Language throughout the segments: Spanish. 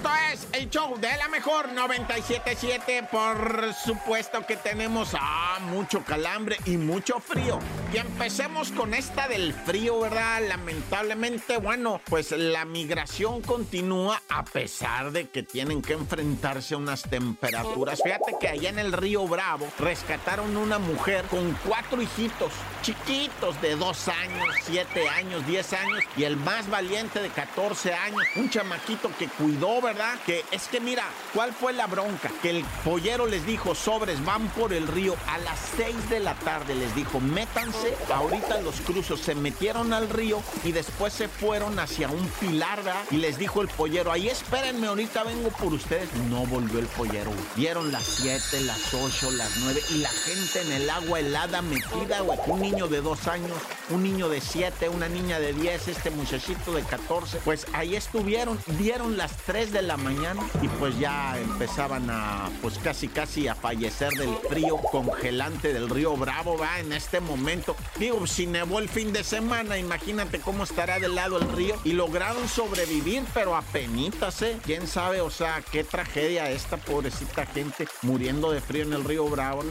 Esto es el show de la mejor 977. Por supuesto que tenemos ah, mucho calambre y mucho frío. Y empecemos con esta del frío, ¿verdad? Lamentablemente, bueno, pues la migración continúa a pesar de que tienen que enfrentarse a unas temperaturas. Fíjate que allá en el río Bravo rescataron una mujer con cuatro hijitos chiquitos de dos años, siete años, diez años y el más valiente de 14 años, un chamaquito que cuidó, ¿verdad? Que es que mira, ¿cuál fue la bronca? Que el pollero les dijo, sobres, van por el río a las 6 de la tarde, les dijo, métanse, ahorita los cruzos se metieron al río y después se fueron hacia un pilar. Y les dijo el pollero, ahí espérenme, ahorita vengo por ustedes. No volvió el pollero, Vieron las 7, las 8, las 9 y la gente en el agua helada metida, güey. Un niño de dos años, un niño de 7, una niña de 10, este muchachito de 14, pues ahí estuvieron, vieron las 3 de la mañana y pues ya empezaban a, pues casi casi a fallecer del frío congelante del río Bravo, va, en este momento. Digo, si nevó el fin de semana, imagínate cómo estará del lado el río y lograron sobrevivir, pero a penitas, ¿eh? ¿Quién sabe? O sea, qué tragedia esta pobrecita gente muriendo de frío en el río Bravo.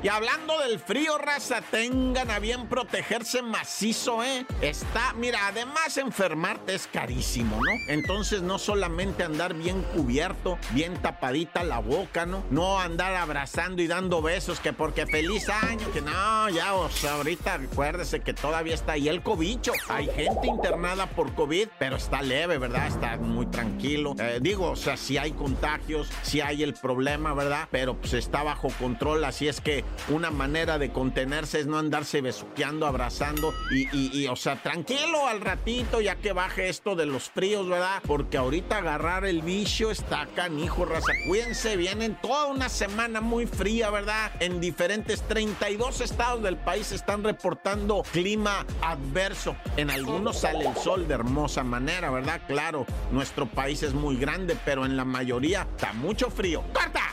Y hablando del frío, raza, tengan a bien protegerse macizo, ¿eh? Está, mira, además enfermarte es carísimo, ¿no? Entonces no solamente andar bien cubierto, bien tapadita la boca, ¿no? No andar abrazando y dando besos, que porque feliz año, que no, ya, o sea, ahorita recuérdese que todavía está ahí el cobicho. Hay gente internada por COVID, pero está leve, ¿verdad? Está muy tranquilo. Eh, digo, o sea, si hay contagios, si hay el problema, ¿verdad? Pero pues está bajo control, así es que una manera de contenerse es no andarse besuqueando, abrazando y, o sea, tranquilo al ratito ya que baje esto de los fríos, ¿verdad? Porque ahorita agarrar el vicio está canijo, raza. Cuídense, vienen toda una semana muy fría, ¿verdad? En diferentes 32 estados del país están reportando clima adverso. En algunos sale el sol de hermosa manera, ¿verdad? Claro, nuestro país es muy grande, pero en la mayoría está mucho frío. ¡Corta!